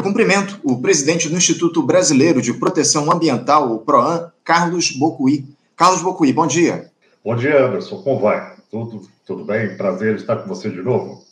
Eu cumprimento o presidente do Instituto Brasileiro de Proteção Ambiental, o PROAN, Carlos Bocuí. Carlos Bocuí, bom dia. Bom dia, Anderson. Como vai? Tudo, tudo bem? Prazer estar com você de novo.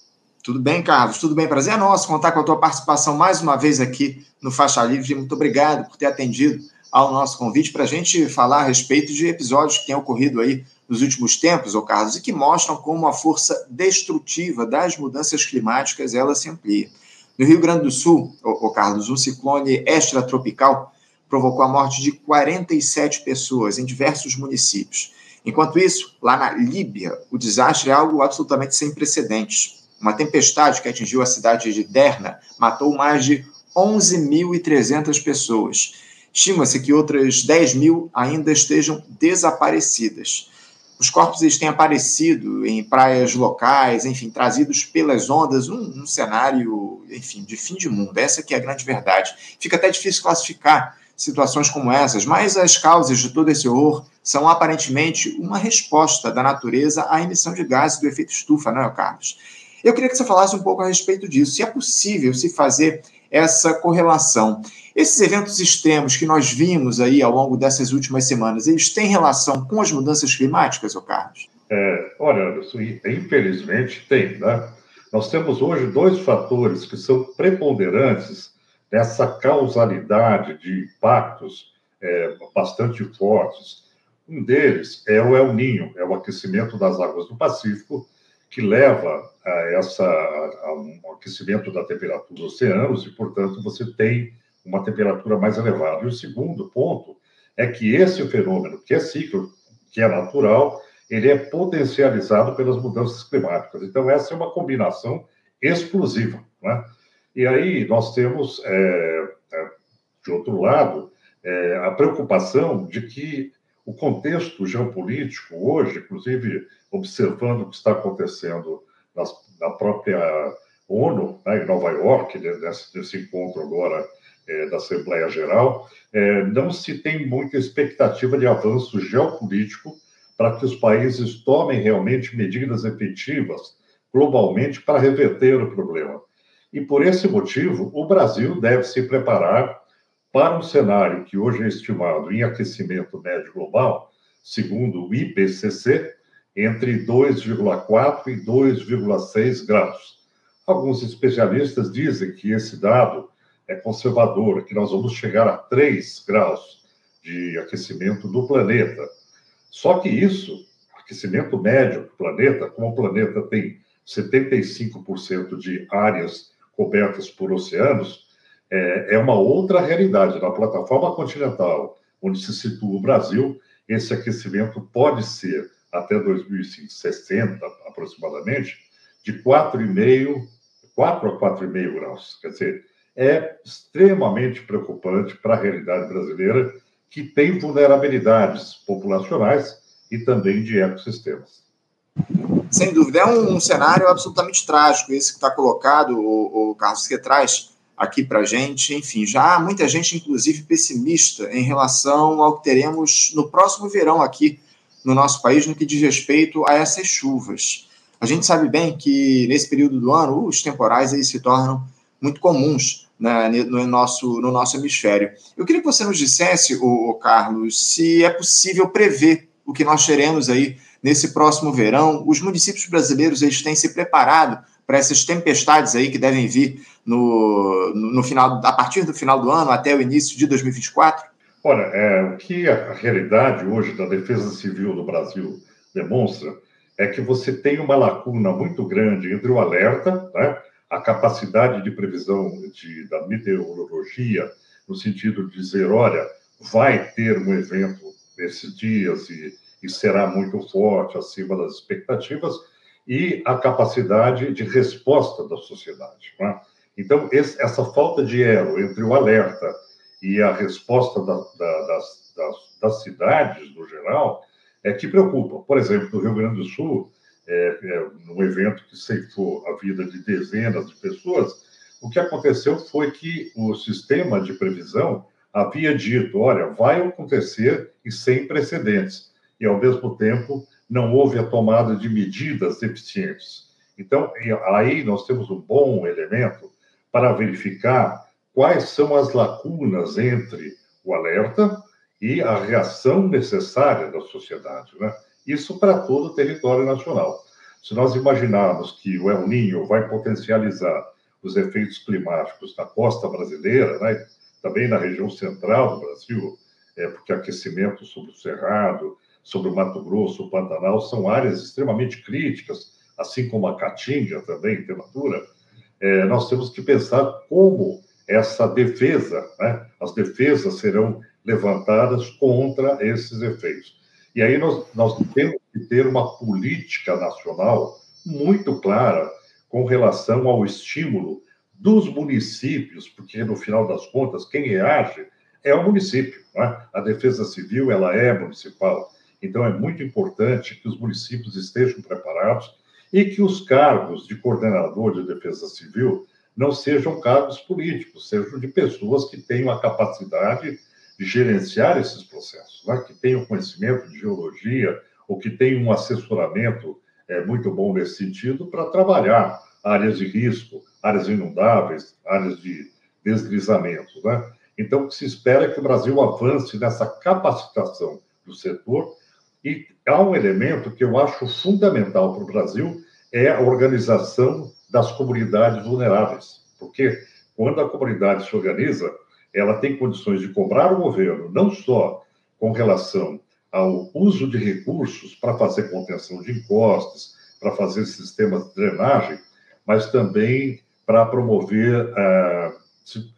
Tudo bem, Carlos? Tudo bem? Prazer é nosso contar com a tua participação mais uma vez aqui no Faixa Livre. Muito obrigado por ter atendido ao nosso convite para a gente falar a respeito de episódios que têm ocorrido aí nos últimos tempos, ô Carlos, e que mostram como a força destrutiva das mudanças climáticas ela se amplia. No Rio Grande do Sul, ô, Carlos, um ciclone extratropical provocou a morte de 47 pessoas em diversos municípios. Enquanto isso, lá na Líbia, o desastre é algo absolutamente sem precedentes. Uma tempestade que atingiu a cidade de Derna matou mais de 11.300 pessoas. Estima-se que outras 10 mil ainda estejam desaparecidas. Os corpos eles têm aparecido em praias locais, enfim, trazidos pelas ondas, um, cenário, enfim, de fim de mundo. Essa que é a grande verdade. Fica até difícil classificar situações como essas, mas as causas de todo esse horror são aparentemente uma resposta da natureza à emissão de gases do efeito estufa, não é, Carlos? Eu queria que você falasse um pouco a respeito disso. Se é possível se fazer essa correlação. Esses eventos extremos que nós vimos aí ao longo dessas últimas semanas, eles têm relação com as mudanças climáticas, ô Carlos? É, olha, infelizmente tem, né? Nós temos hoje dois fatores que são preponderantes nessa causalidade de impactos é, bastante fortes. Um deles é o El Ninho, é o aquecimento das águas do Pacífico, que leva a, essa, a um aquecimento da temperatura dos oceanos e, portanto, você tem uma temperatura mais elevada. E o segundo ponto é que esse fenômeno, que é ciclo, que é natural, ele é potencializado pelas mudanças climáticas. Então, essa é uma combinação explosiva. Né? E aí nós temos, é, é, de outro lado, é, a preocupação de que o contexto geopolítico hoje, inclusive observando o que está acontecendo nas, na própria ONU, né, em Nova York, né, nesse, nesse encontro agora é, da Assembleia Geral, é, não se tem muita expectativa de avanço geopolítico para que os países tomem realmente medidas efetivas globalmente para reverter o problema. E por esse motivo, o Brasil deve se preparar para um cenário que hoje é estimado em aquecimento médio global, segundo o IPCC, entre 2,4 e 2,6 graus. Alguns especialistas dizem que esse dado é conservador, que nós vamos chegar a 3 graus de aquecimento do planeta. Só que isso, aquecimento médio do planeta, como o planeta tem 75% de áreas cobertas por oceanos, é, é uma outra realidade. Na plataforma continental, onde se situa o Brasil, esse aquecimento pode ser, até 2060 aproximadamente, de 4,5, 4 a 4,5 graus. Quer dizer, é extremamente preocupante para a realidade brasileira, que tem vulnerabilidades populacionais e também de ecossistemas. Sem dúvida, é um, cenário absolutamente trágico esse que está colocado, o, o Carlos, que traz aqui para a gente. Enfim, já há muita gente, inclusive, pessimista em relação ao que teremos no próximo verão aqui no nosso país, no que diz respeito a essas chuvas. A gente sabe bem que nesse período do ano os temporais aí se tornam muito comuns né, no, nosso, no nosso hemisfério. Eu queria que você nos dissesse, o, Carlos, se é possível prever o que nós teremos aí nesse próximo verão. Os municípios brasileiros eles têm se preparado para essas tempestades aí que devem vir no, no final, a partir do final do ano até o início de 2024? Olha, é, o que a realidade hoje da Defesa Civil do Brasil demonstra é que você tem uma lacuna muito grande entre o alerta, né, a capacidade de previsão de, da meteorologia, no sentido de dizer, olha, vai ter um evento nesses dias e, e será muito forte, acima das expectativas, e a capacidade de resposta da sociedade. Né? Então, esse, essa falta de elo entre o alerta e a resposta da, da, das, das, das, cidades, no geral, é que preocupa. Por exemplo, no Rio Grande do Sul, é, é, num evento que ceifou a vida de dezenas de pessoas, o que aconteceu foi que o sistema de previsão havia dito: olha, vai acontecer e sem precedentes. E, ao mesmo tempo, não houve a tomada de medidas eficientes. Então, aí nós temos um bom elemento para verificar quais são as lacunas entre o alerta e a reação necessária da sociedade. Né? Isso para todo o território nacional. Se nós imaginarmos que o El Ninho vai potencializar os efeitos climáticos na costa brasileira, né? também na região central do Brasil, é, porque aquecimento sobre o Cerrado, sobre o Mato Grosso, o Pantanal, são áreas extremamente críticas, assim como a Caatinga também, temperatura, é, nós temos que pensar como essa defesa, né? as defesas serão levantadas contra esses efeitos. E aí nós, nós temos que ter uma política nacional muito clara com relação ao estímulo dos municípios, porque no final das contas quem reage é o município. É? A Defesa Civil ela é municipal, então é muito importante que os municípios estejam preparados e que os cargos de coordenador de Defesa Civil não sejam cargos políticos, sejam de pessoas que tenham a capacidade de gerenciar esses processos, né? que tenham conhecimento de geologia ou que tenham um assessoramento é, muito bom nesse sentido para trabalhar áreas de risco, áreas inundáveis, áreas de deslizamento. Né? Então, o que se espera é que o Brasil avance nessa capacitação do setor e há um elemento que eu acho fundamental para o Brasil, é a organização das comunidades vulneráveis. Porque quando a comunidade se organiza, ela tem condições de cobrar o governo, não só com relação ao uso de recursos para fazer contenção de encostas, para fazer sistemas de drenagem, mas também para promover é,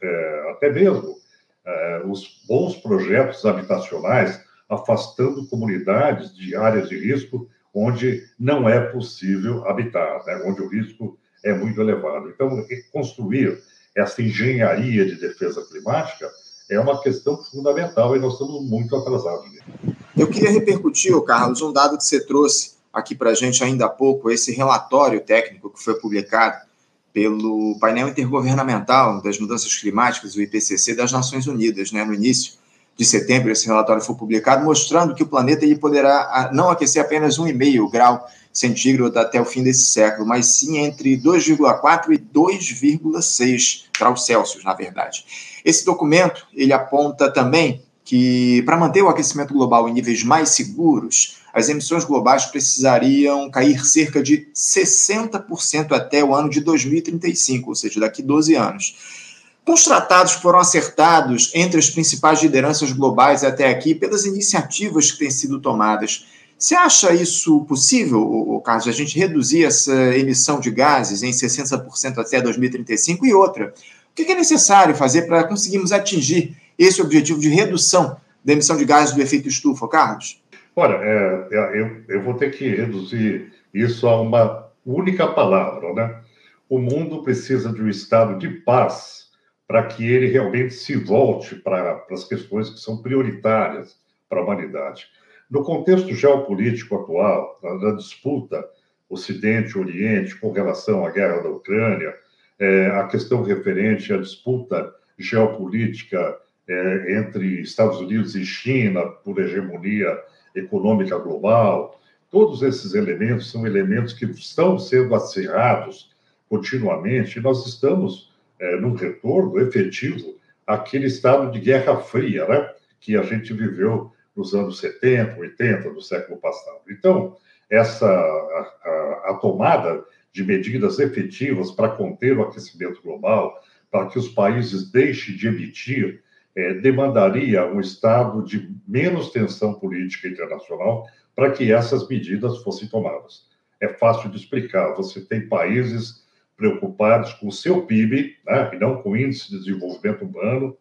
é, até mesmo é, os bons projetos habitacionais, afastando comunidades de áreas de risco onde não é possível habitar, né? onde o risco é muito elevado. Então, construir essa engenharia de defesa climática é uma questão fundamental e nós estamos muito atrasados. Eu queria repercutir, Carlos, um dado que você trouxe aqui para a gente ainda há pouco, esse relatório técnico que foi publicado pelo painel intergovernamental das mudanças climáticas, o IPCC das Nações Unidas, né, no início de setembro, esse relatório foi publicado, mostrando que o planeta ele poderá não aquecer apenas 1,5 grau centígrado até o fim desse século, mas sim entre 2,4 e 2,6 graus Celsius, na verdade. Esse documento ele aponta também que para manter o aquecimento global em níveis mais seguros, as emissões globais precisariam cair cerca de 60% até o ano de 2035, ou seja, daqui 12 anos. Com os tratados foram acertados entre as principais lideranças globais até aqui, pelas iniciativas que têm sido tomadas, você acha isso possível, Carlos, a gente reduzir essa emissão de gases em 60% até 2035? E outra, o que é necessário fazer para conseguirmos atingir esse objetivo de redução da emissão de gases do efeito estufa, Carlos? Olha, é, é, eu, eu vou ter que reduzir isso a uma única palavra, né? O mundo precisa de um estado de paz para que ele realmente se volte para, as questões que são prioritárias para a humanidade. No contexto geopolítico atual, na, disputa Ocidente-Oriente com relação à guerra da Ucrânia, é, a questão referente à disputa geopolítica é, entre Estados Unidos e China por hegemonia econômica global, todos esses elementos são elementos que estão sendo acirrados continuamente e nós estamos é, num retorno efetivo àquele estado de guerra fria, né? Que a gente viveu nos anos 70, 80 do século passado. Então, essa a, a, a tomada de medidas efetivas para conter o aquecimento global, para que os países deixem de emitir, é, demandaria um estado de menos tensão política internacional para que essas medidas fossem tomadas. É fácil de explicar. Você tem países preocupados com o seu PIB, né, e não com o índice de desenvolvimento humano,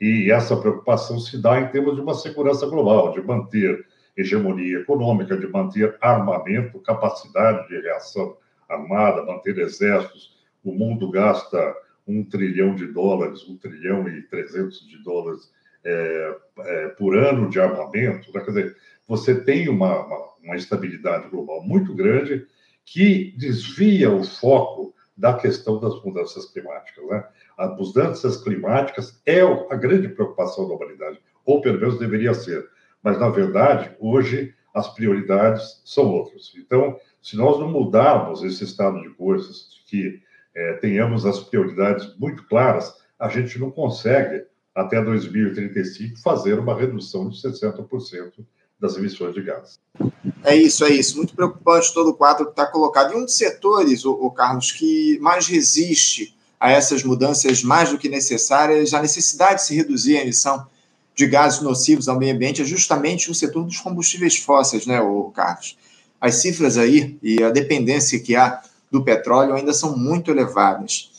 e essa preocupação se dá em termos de uma segurança global, de manter hegemonia econômica, de manter armamento, capacidade de reação armada, manter exércitos. O mundo gasta um trilhão de dólares, um trilhão e trezentos de dólares é, é, por ano de armamento. Né? Quer dizer, você tem uma, uma, uma instabilidade global muito grande que desvia o foco da questão das mudanças climáticas. Né? As mudanças climáticas é a grande preocupação da humanidade, ou pelo menos deveria ser. Mas, na verdade, hoje as prioridades são outras. Então, se nós não mudarmos esse estado de coisas, que é, tenhamos as prioridades muito claras, a gente não consegue, até 2035, fazer uma redução de 60% das emissões de gás. É isso, é isso. Muito preocupante todo o quadro que está colocado. E um dos setores, o, o Carlos, que mais resiste a essas mudanças mais do que necessárias, a necessidade de se reduzir a emissão de gases nocivos ao meio ambiente é justamente o setor dos combustíveis fósseis, né, o Carlos? As cifras aí e a dependência que há do petróleo ainda são muito elevadas.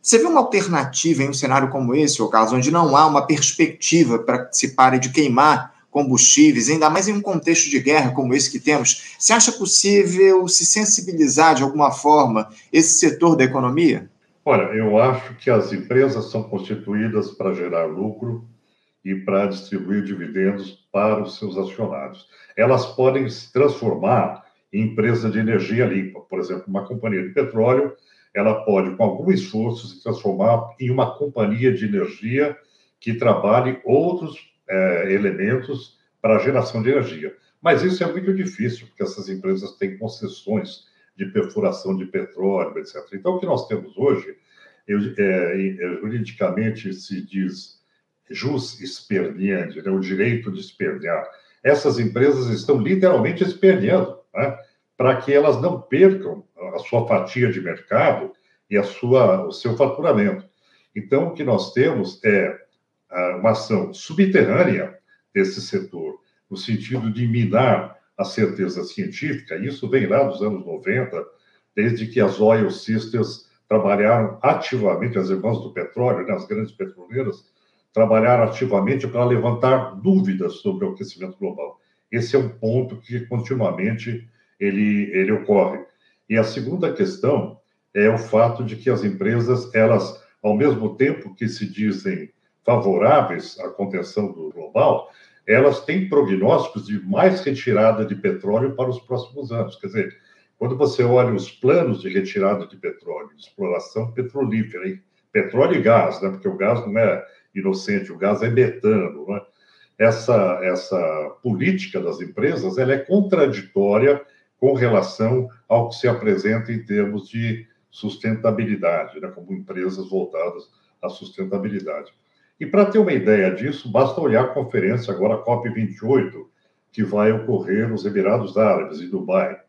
Você vê uma alternativa em um cenário como esse, o Carlos, onde não há uma perspectiva para que se pare de queimar combustíveis, ainda mais em um contexto de guerra como esse que temos? Você acha possível se sensibilizar de alguma forma esse setor da economia? Olha, eu acho que as empresas são constituídas para gerar lucro e para distribuir dividendos para os seus acionários. Elas podem se transformar em empresa de energia limpa. Por exemplo, uma companhia de petróleo, ela pode, com algum esforço, se transformar em uma companhia de energia que trabalhe outros é, elementos para geração de energia. Mas isso é muito difícil, porque essas empresas têm concessões de perfuração de petróleo, etc. Então, o que nós temos hoje, eu, é, juridicamente se diz jus esperneandi, né, o direito de espernear. Essas empresas estão literalmente esperneando, né, para que elas não percam a sua fatia de mercado e a sua, o seu faturamento. Então, o que nós temos é uma ação subterrânea desse setor, no sentido de minar a certeza científica. Isso vem lá dos anos 90, desde que as oil sisters trabalharam ativamente, as irmãs do petróleo, né, as grandes petroleiras, trabalharam ativamente para levantar dúvidas sobre o aquecimento global. Esse é um ponto que continuamente ele, ele ocorre. E a segunda questão é o fato de que as empresas, elas, ao mesmo tempo que se dizem favoráveis à contenção do global, elas têm prognósticos de mais retirada de petróleo para os próximos anos. Quer dizer, quando você olha os planos de retirada de petróleo, exploração petrolífera, hein? petróleo e gás, né? porque o gás não é inocente, o gás é metano, né? essa, essa política das empresas ela é contraditória com relação ao que se apresenta em termos de sustentabilidade, né? como empresas voltadas à sustentabilidade. E para ter uma ideia disso, basta olhar a conferência agora, a COP28, que vai ocorrer nos Emirados Árabes, em Dubai.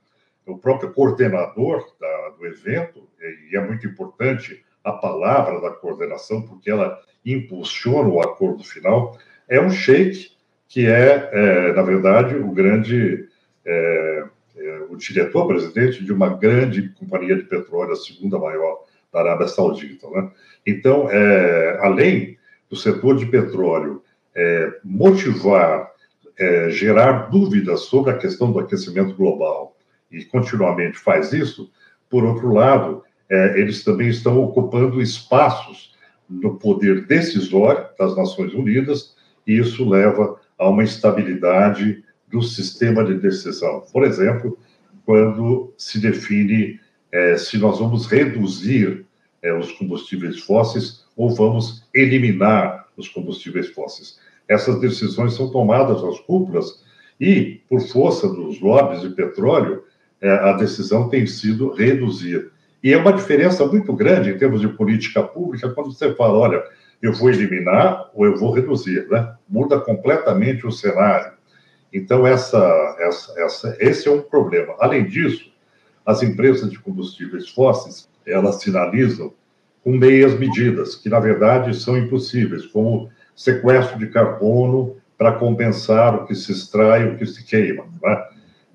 O próprio coordenador da, do evento, e é muito importante a palavra da coordenação, porque ela impulsiona o acordo final, é um sheik que é, é na verdade, o grande, é, é, o diretor-presidente de uma grande companhia de petróleo, a segunda maior da Arábia Saudita. Né? Então, é, além do setor de petróleo é, motivar, é, gerar dúvidas sobre a questão do aquecimento global e continuamente faz isso, por outro lado, é, eles também estão ocupando espaços no poder decisório das Nações Unidas e isso leva a uma instabilidade do sistema de decisão. Por exemplo, quando se define é, se nós vamos reduzir é, os combustíveis fósseis ou vamos eliminar os combustíveis fósseis. Essas decisões são tomadas às cúpulas e, por força dos lobbies de petróleo, é, a decisão tem sido reduzir. E é uma diferença muito grande em termos de política pública quando você fala, olha, eu vou eliminar ou eu vou reduzir, né? Muda completamente o cenário. Então, essa, essa, essa, esse é um problema. Além disso, as empresas de combustíveis fósseis, elas sinalizam com meias medidas, que na verdade são impossíveis, como sequestro de carbono para compensar o que se extrai, o que se queima. Né?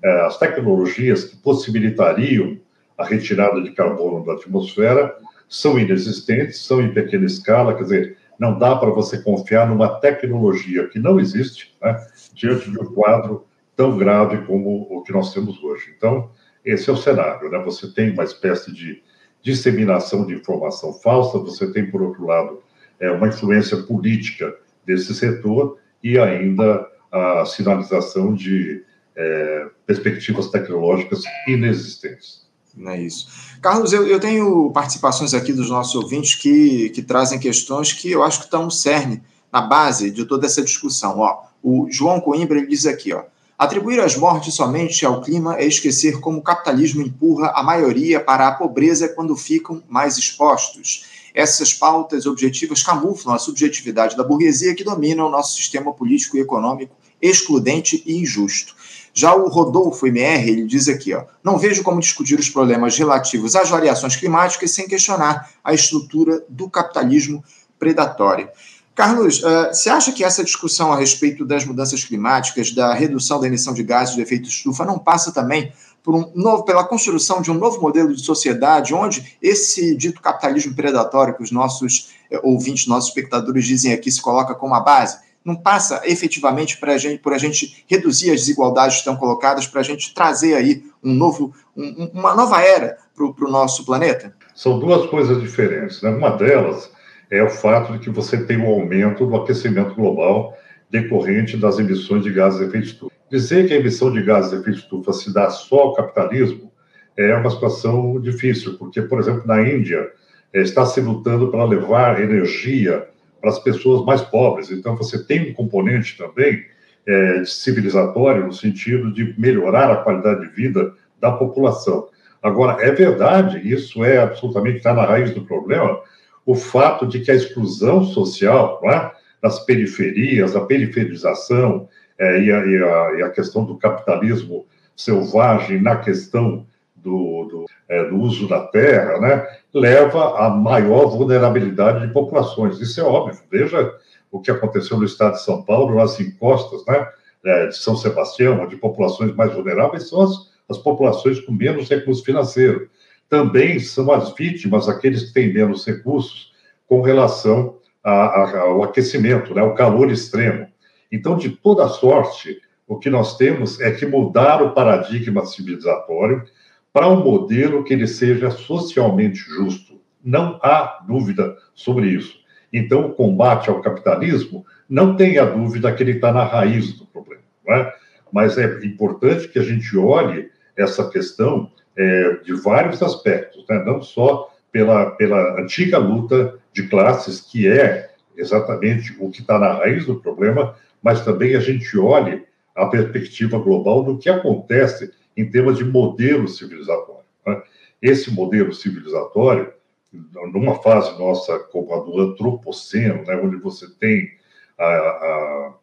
É, as tecnologias que possibilitariam a retirada de carbono da atmosfera são inexistentes, são em pequena escala, quer dizer, não dá para você confiar numa tecnologia que não existe né, diante de um quadro tão grave como o que nós temos hoje. Então, esse é o cenário, né? Você tem uma espécie de disseminação de informação falsa, você tem, por outro lado, é, uma influência política desse setor e ainda a sinalização de é, perspectivas tecnológicas inexistentes. É isso. Carlos, eu, eu, tenho participações aqui dos nossos ouvintes que, que trazem questões que eu acho que estão no cerne, na base de toda essa discussão. Ó, o João Coimbra ele diz aqui, ó, Atribuir as mortes somente ao clima é esquecer como o capitalismo empurra a maioria para a pobreza quando ficam mais expostos. essas pautas objetivas camuflam a subjetividade da burguesia que domina o nosso sistema político e econômico excludente e injusto. Já o Rodolfo MR, ele diz aqui, ó, não vejo como discutir os problemas relativos às variações climáticas sem questionar a estrutura do capitalismo predatório. Carlos, uh, você acha que essa discussão a respeito das mudanças climáticas, da redução da emissão de gases de efeito estufa, não passa também um novo, pela construção de um novo modelo de sociedade, onde esse dito capitalismo predatório que os nossos eh, ouvintes, nossos espectadores dizem aqui, se coloca como a base? não passa efetivamente a gente, por a gente reduzir as desigualdades que estão colocadas, para a gente trazer aí um novo, um, uma nova era para o nosso planeta? São duas coisas diferentes. Né? Uma delas é o fato de que você tem um aumento do aquecimento global decorrente das emissões de gases de efeito estufa. Dizer que a emissão de gases de efeito estufa se dá só ao capitalismo é uma situação difícil, porque, por exemplo, na Índia, eh, está se lutando para levar energia para as pessoas mais pobres. Então, você tem um componente também é, civilizatório, no sentido de melhorar a qualidade de vida da população. Agora, é verdade, isso é absolutamente está na raiz do problema, o fato de que a exclusão social, é? nas periferias, a periferização é, e, a, e, a, e, a, questão do capitalismo selvagem na questão do, do, é, do uso da terra, né, leva a maior vulnerabilidade de populações. Isso é óbvio. Veja o que aconteceu no estado de São Paulo, nas encostas né, é, de São Sebastião, onde populações mais vulneráveis são as, as populações com menos recursos financeiros. Também são as vítimas aqueles que têm menos recursos com relação a, a, ao aquecimento, né, ao calor extremo. Então, de toda sorte, o que nós temos é que mudar o paradigma civilizatório para um modelo que ele seja socialmente justo. Não há dúvida sobre isso. Então, o combate ao capitalismo, não tenha dúvida que ele está na raiz do problema. É? Mas é importante que a gente olhe essa questão é, de vários aspectos, né? não só pela, pela antiga luta de classes, que é exatamente o que está na raiz do problema, mas também a gente olhe a perspectiva global do que acontece em termos de modelo civilizatório. Né? Esse modelo civilizatório, numa fase nossa como a do antropoceno, né, onde você tem a, a,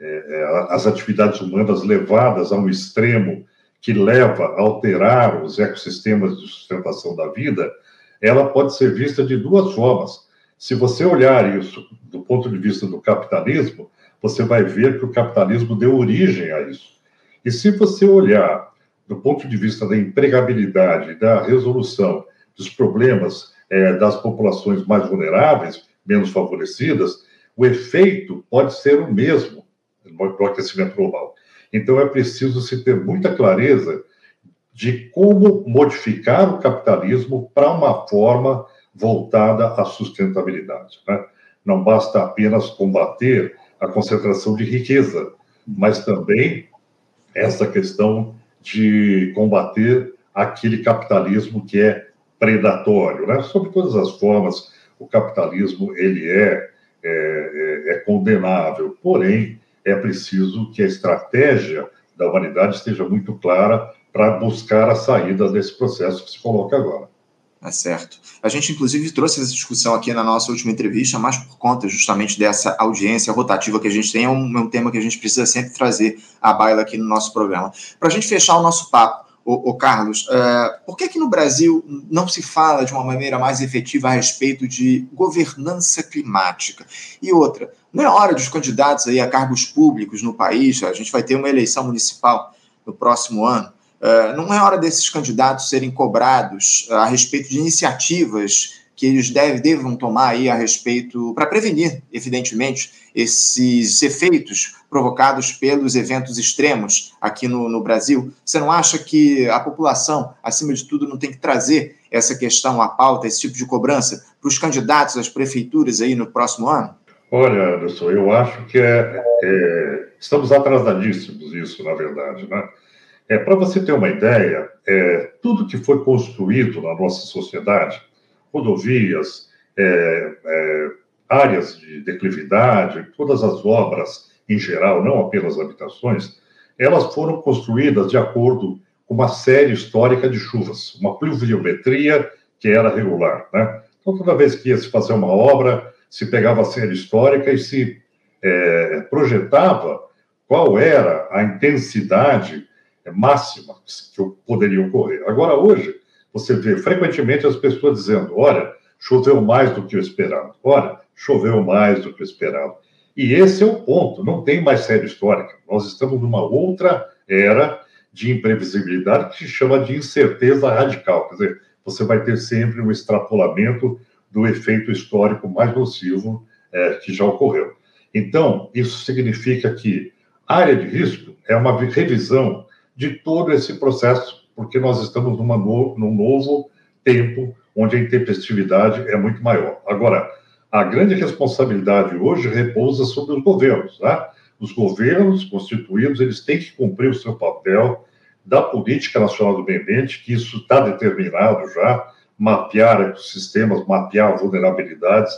é, é as atividades humanas levadas a um extremo que leva a alterar os ecossistemas de sustentação da vida, ela pode ser vista de duas formas. Se você olhar isso do ponto de vista do capitalismo, você vai ver que o capitalismo deu origem a isso. E se você olhar do ponto de vista da empregabilidade, da resolução dos problemas é, das populações mais vulneráveis, menos favorecidas, o efeito pode ser o mesmo no aquecimento global. Então, é preciso se ter muita clareza de como modificar o capitalismo para uma forma voltada à sustentabilidade. Né? Não basta apenas combater a concentração de riqueza, mas também essa questão de combater aquele capitalismo que é predatório, né? Sob todas as formas, o capitalismo ele é, é, é, é condenável, porém é preciso que a estratégia da humanidade esteja muito clara para buscar a saída desse processo que se coloca agora. É certo. A gente, inclusive, trouxe essa discussão aqui na nossa última entrevista, mas por conta justamente dessa audiência rotativa que a gente tem, é um, é um tema que a gente precisa sempre trazer à baila aqui no nosso programa. Para a gente fechar o nosso papo, o, Carlos, uh, por que que no Brasil não se fala de uma maneira mais efetiva a respeito de governança climática? E outra, não é hora dos candidatos aí a cargos públicos no país, a gente vai ter uma eleição municipal no próximo ano, eh, não é hora desses candidatos serem cobrados a respeito de iniciativas que eles deve, devam tomar aí a respeito, para prevenir, evidentemente, esses efeitos provocados pelos eventos extremos aqui no, no, Brasil? Você não acha que a população, acima de tudo, não tem que trazer essa questão à pauta, esse tipo de cobrança, para os candidatos às prefeituras aí no próximo ano? Olha, Anderson, eu acho que é, é, estamos atrasadíssimos isso, na verdade, né? É, Para você ter uma ideia, é, tudo que foi construído na nossa sociedade, rodovias, é, é, áreas de declividade, todas as obras em geral, não apenas habitações, elas foram construídas de acordo com uma série histórica de chuvas, uma pluviometria que era regular. Né? Então, toda vez que ia se fazer uma obra, se pegava a série histórica e se é, projetava qual era a intensidade máxima que poderia ocorrer. Agora, hoje, você vê frequentemente as pessoas dizendo: olha, choveu mais do que o esperado, olha, choveu mais do que o esperado. E esse é o ponto, não tem mais série histórica. Nós estamos numa outra era de imprevisibilidade que se chama de incerteza radical. Quer dizer, você vai ter sempre um extrapolamento do efeito histórico mais nocivo é, que já ocorreu. Então, isso significa que área de risco é uma revisão de todo esse processo, porque nós estamos numa no, num novo tempo onde a intempestividade é muito maior. Agora, a grande responsabilidade hoje repousa sobre os governos. Né? Os governos constituídos eles têm que cumprir o seu papel da política nacional do meio ambiente, que isso está determinado já, mapear ecossistemas, mapear vulnerabilidades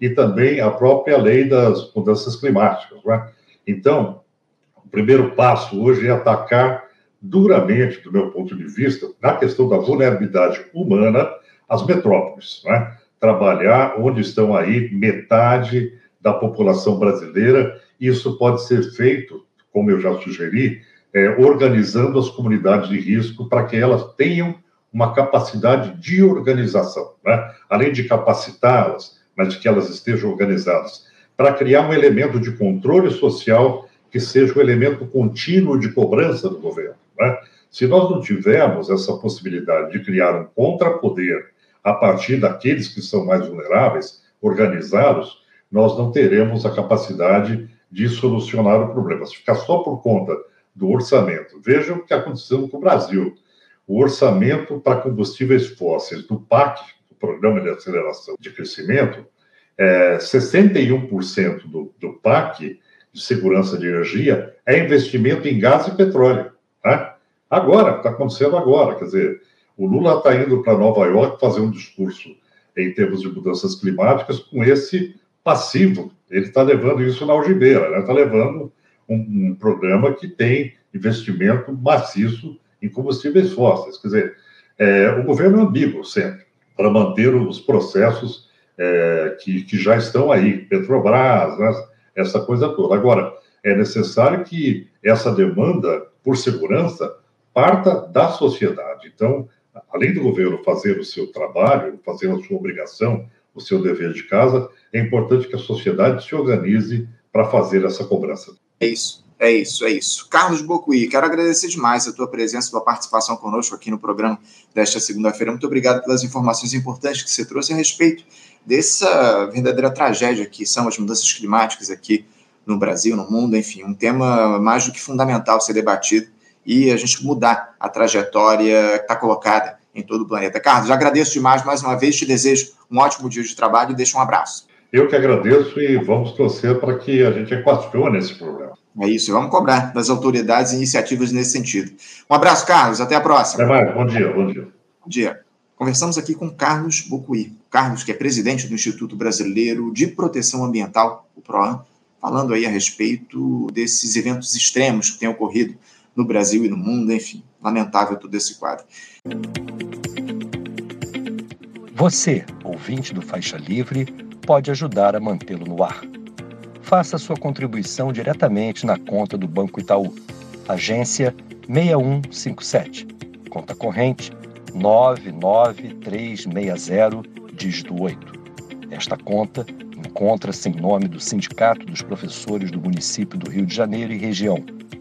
e também a própria lei das mudanças climáticas. Né? Então, o primeiro passo hoje é atacar duramente, do meu ponto de vista, na questão da vulnerabilidade humana, as metrópoles. Né? Trabalhar onde estão aí metade da população brasileira. Isso pode ser feito, como eu já sugeri, é, organizando as comunidades de risco para que elas tenham uma capacidade de organização, né? além de capacitá-las, mas de que elas estejam organizadas, para criar um elemento de controle social que seja um elemento contínuo de cobrança do governo. Né? Se nós não tivermos essa possibilidade de criar um contrapoder a partir daqueles que são mais vulneráveis, organizados, nós não teremos a capacidade de solucionar o problema. Se ficar só por conta do orçamento, vejam o que aconteceu com o Brasil o orçamento para combustíveis fósseis do PAC, do Programa de Aceleração de Crescimento, é, 61% do, do PAC, de segurança de energia, é investimento em gás e petróleo. Agora, está acontecendo agora. Quer dizer, o Lula está indo para Nova York fazer um discurso em termos de mudanças climáticas com esse passivo. Ele está levando isso na algibeira, está né? Tá levando um, um programa que tem investimento maciço em combustíveis fósseis. Quer dizer, é, o governo é ambíguo sempre para manter os processos é, que, que já estão aí, Petrobras, né, essa coisa toda. Agora, é necessário que essa demanda por segurança parta da sociedade. Então, além do governo fazer o seu trabalho, fazer a sua obrigação, o seu dever de casa, é importante que a sociedade se organize para fazer essa cobrança. É isso. É isso, é isso. Carlos Bocuí, quero agradecer demais a tua presença, a tua participação conosco aqui no programa desta segunda-feira. Muito obrigado pelas informações importantes que você trouxe a respeito dessa verdadeira tragédia que são as mudanças climáticas aqui no Brasil, no mundo, enfim, um tema mais do que fundamental ser debatido e a gente mudar a trajetória que está colocada em todo o planeta. Carlos, agradeço demais mais uma vez, te desejo um ótimo dia de trabalho e deixo um abraço. Eu que agradeço e vamos torcer para que a gente equacione esse problema. É isso, vamos cobrar das autoridades iniciativas nesse sentido. Um abraço, Carlos, até a próxima. Até mais, bom dia, bom dia. Bom dia. Conversamos aqui com Carlos Bocuí. Carlos, que é presidente do Instituto Brasileiro de Proteção Ambiental, o PROAM, falando aí a respeito desses eventos extremos que têm ocorrido no Brasil e no mundo, enfim, lamentável todo esse quadro. Você, ouvinte do Faixa Livre, pode ajudar a mantê-lo no ar. Faça sua contribuição diretamente na conta do Banco Itaú, agência 6157, conta corrente 99360, dígito 8. Esta conta encontra-se em nome do Sindicato dos Professores do Município do Rio de Janeiro e região,